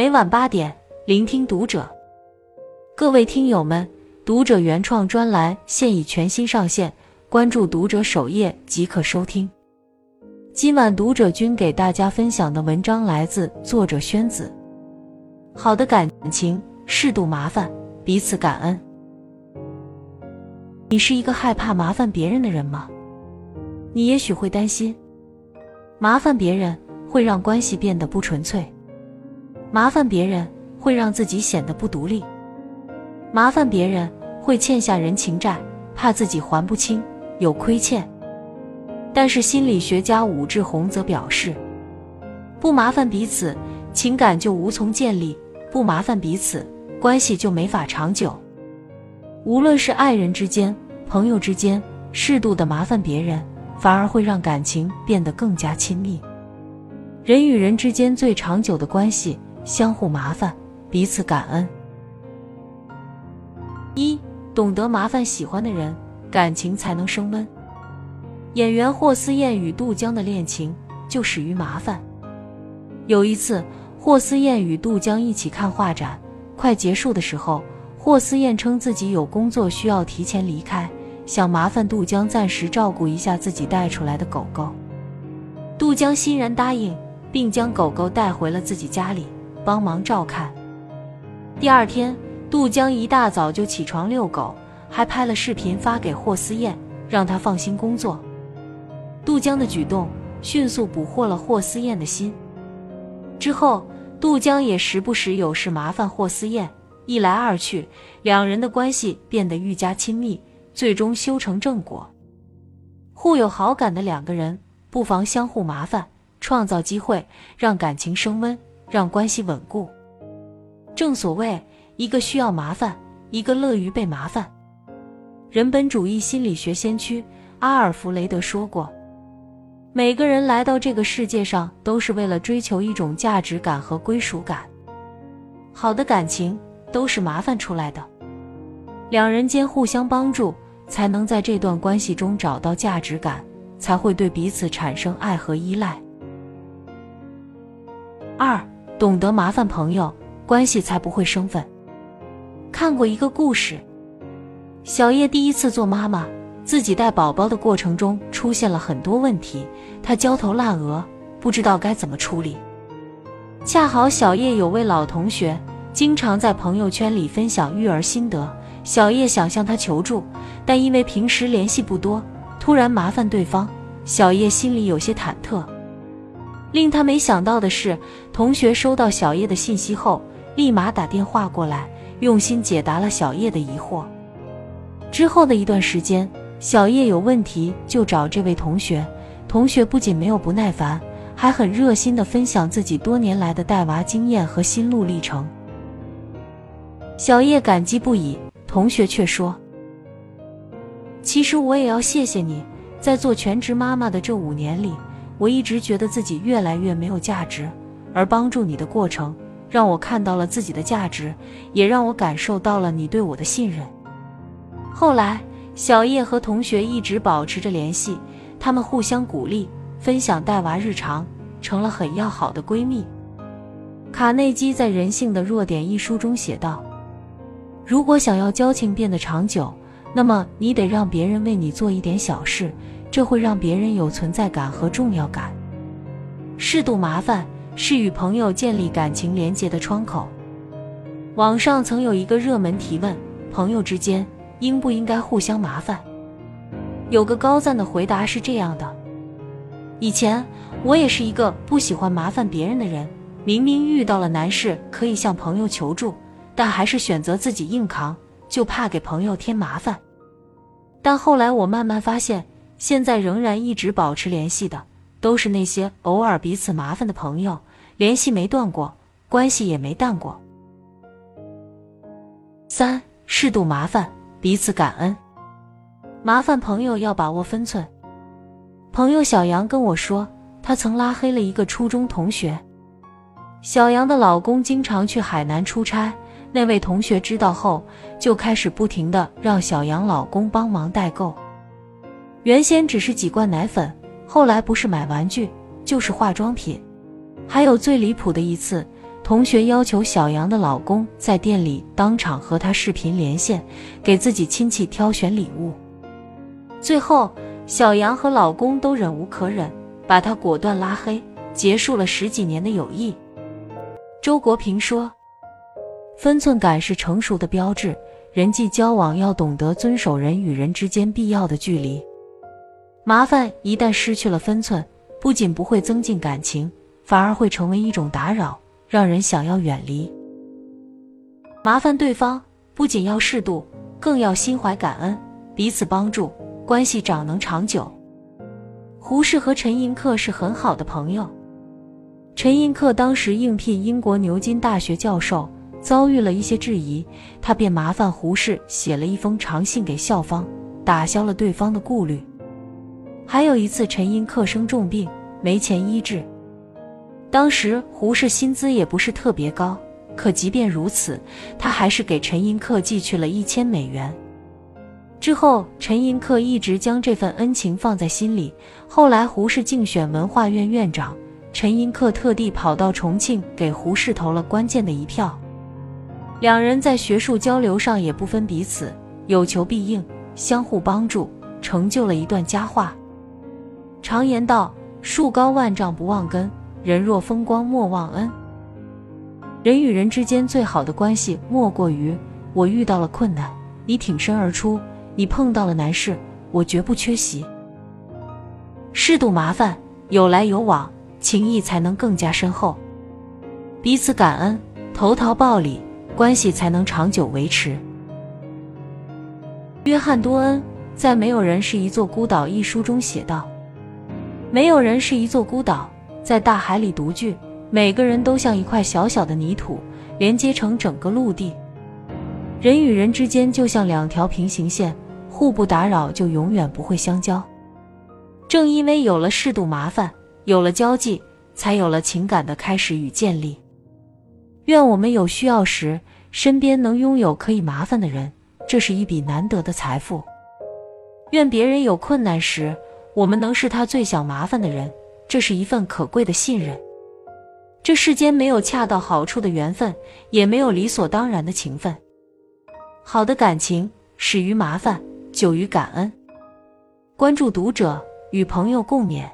每晚八点，聆听读者。各位听友们，读者原创专栏现已全新上线，关注读者首页即可收听。今晚读者君给大家分享的文章来自作者宣子。好的感情，适度麻烦，彼此感恩。你是一个害怕麻烦别人的人吗？你也许会担心，麻烦别人会让关系变得不纯粹，麻烦别人会让自己显得不独立，麻烦别人会欠下人情债，怕自己还不清，有亏欠。但是心理学家武志红则表示，不麻烦彼此，情感就无从建立；不麻烦彼此，关系就没法长久。无论是爱人之间、朋友之间，适度的麻烦别人，反而会让感情变得更加亲密。人与人之间最长久的关系，相互麻烦，彼此感恩。一懂得麻烦喜欢的人，感情才能升温。演员霍思燕与杜江的恋情就始于麻烦。有一次，霍思燕与杜江一起看画展，快结束的时候。霍思燕称自己有工作需要提前离开，想麻烦杜江暂时照顾一下自己带出来的狗狗。杜江欣然答应，并将狗狗带回了自己家里帮忙照看。第二天，杜江一大早就起床遛狗，还拍了视频发给霍思燕，让她放心工作。杜江的举动迅速捕获了霍思燕的心。之后，杜江也时不时有事麻烦霍思燕。一来二去，两人的关系变得愈加亲密，最终修成正果。互有好感的两个人，不妨相互麻烦，创造机会，让感情升温，让关系稳固。正所谓，一个需要麻烦，一个乐于被麻烦。人本主义心理学先驱阿尔弗雷德说过：“每个人来到这个世界上，都是为了追求一种价值感和归属感。好的感情。”都是麻烦出来的，两人间互相帮助，才能在这段关系中找到价值感，才会对彼此产生爱和依赖。二，懂得麻烦朋友，关系才不会生分。看过一个故事，小叶第一次做妈妈，自己带宝宝的过程中出现了很多问题，她焦头烂额，不知道该怎么处理。恰好小叶有位老同学。经常在朋友圈里分享育儿心得，小叶想向他求助，但因为平时联系不多，突然麻烦对方，小叶心里有些忐忑。令他没想到的是，同学收到小叶的信息后，立马打电话过来，用心解答了小叶的疑惑。之后的一段时间，小叶有问题就找这位同学，同学不仅没有不耐烦，还很热心地分享自己多年来的带娃经验和心路历程。小叶感激不已，同学却说：“其实我也要谢谢你，在做全职妈妈的这五年里，我一直觉得自己越来越没有价值，而帮助你的过程，让我看到了自己的价值，也让我感受到了你对我的信任。”后来，小叶和同学一直保持着联系，他们互相鼓励，分享带娃日常，成了很要好的闺蜜。卡内基在《人性的弱点》一书中写道。如果想要交情变得长久，那么你得让别人为你做一点小事，这会让别人有存在感和重要感。适度麻烦是与朋友建立感情连结的窗口。网上曾有一个热门提问：朋友之间应不应该互相麻烦？有个高赞的回答是这样的：以前我也是一个不喜欢麻烦别人的人，明明遇到了难事可以向朋友求助。但还是选择自己硬扛，就怕给朋友添麻烦。但后来我慢慢发现，现在仍然一直保持联系的，都是那些偶尔彼此麻烦的朋友，联系没断过，关系也没淡过。三，适度麻烦，彼此感恩。麻烦朋友要把握分寸。朋友小杨跟我说，他曾拉黑了一个初中同学。小杨的老公经常去海南出差。那位同学知道后，就开始不停的让小杨老公帮忙代购。原先只是几罐奶粉，后来不是买玩具，就是化妆品。还有最离谱的一次，同学要求小杨的老公在店里当场和她视频连线，给自己亲戚挑选礼物。最后，小杨和老公都忍无可忍，把她果断拉黑，结束了十几年的友谊。周国平说：“分寸感是成熟的标志，人际交往要懂得遵守人与人之间必要的距离。麻烦一旦失去了分寸，不仅不会增进感情，反而会成为一种打扰。”让人想要远离，麻烦对方不仅要适度，更要心怀感恩，彼此帮助，关系长能长久。胡适和陈寅恪是很好的朋友。陈寅恪当时应聘英国牛津大学教授，遭遇了一些质疑，他便麻烦胡适写了一封长信给校方，打消了对方的顾虑。还有一次，陈寅恪生重病，没钱医治。当时胡适薪资也不是特别高，可即便如此，他还是给陈寅恪寄去了一千美元。之后，陈寅恪一直将这份恩情放在心里。后来，胡适竞选文化院院长，陈寅恪特地跑到重庆给胡适投了关键的一票。两人在学术交流上也不分彼此，有求必应，相互帮助，成就了一段佳话。常言道：“树高万丈不忘根。”人若风光莫忘恩，人与人之间最好的关系莫过于我遇到了困难，你挺身而出；你碰到了难事，我绝不缺席。适度麻烦，有来有往，情谊才能更加深厚。彼此感恩，投桃报李，关系才能长久维持。约翰多恩在《没有人是一座孤岛》一书中写道：“没有人是一座孤岛。”在大海里独居，每个人都像一块小小的泥土，连接成整个陆地。人与人之间就像两条平行线，互不打扰，就永远不会相交。正因为有了适度麻烦，有了交际，才有了情感的开始与建立。愿我们有需要时，身边能拥有可以麻烦的人，这是一笔难得的财富。愿别人有困难时，我们能是他最想麻烦的人。这是一份可贵的信任。这世间没有恰到好处的缘分，也没有理所当然的情分。好的感情始于麻烦，久于感恩。关注读者，与朋友共勉。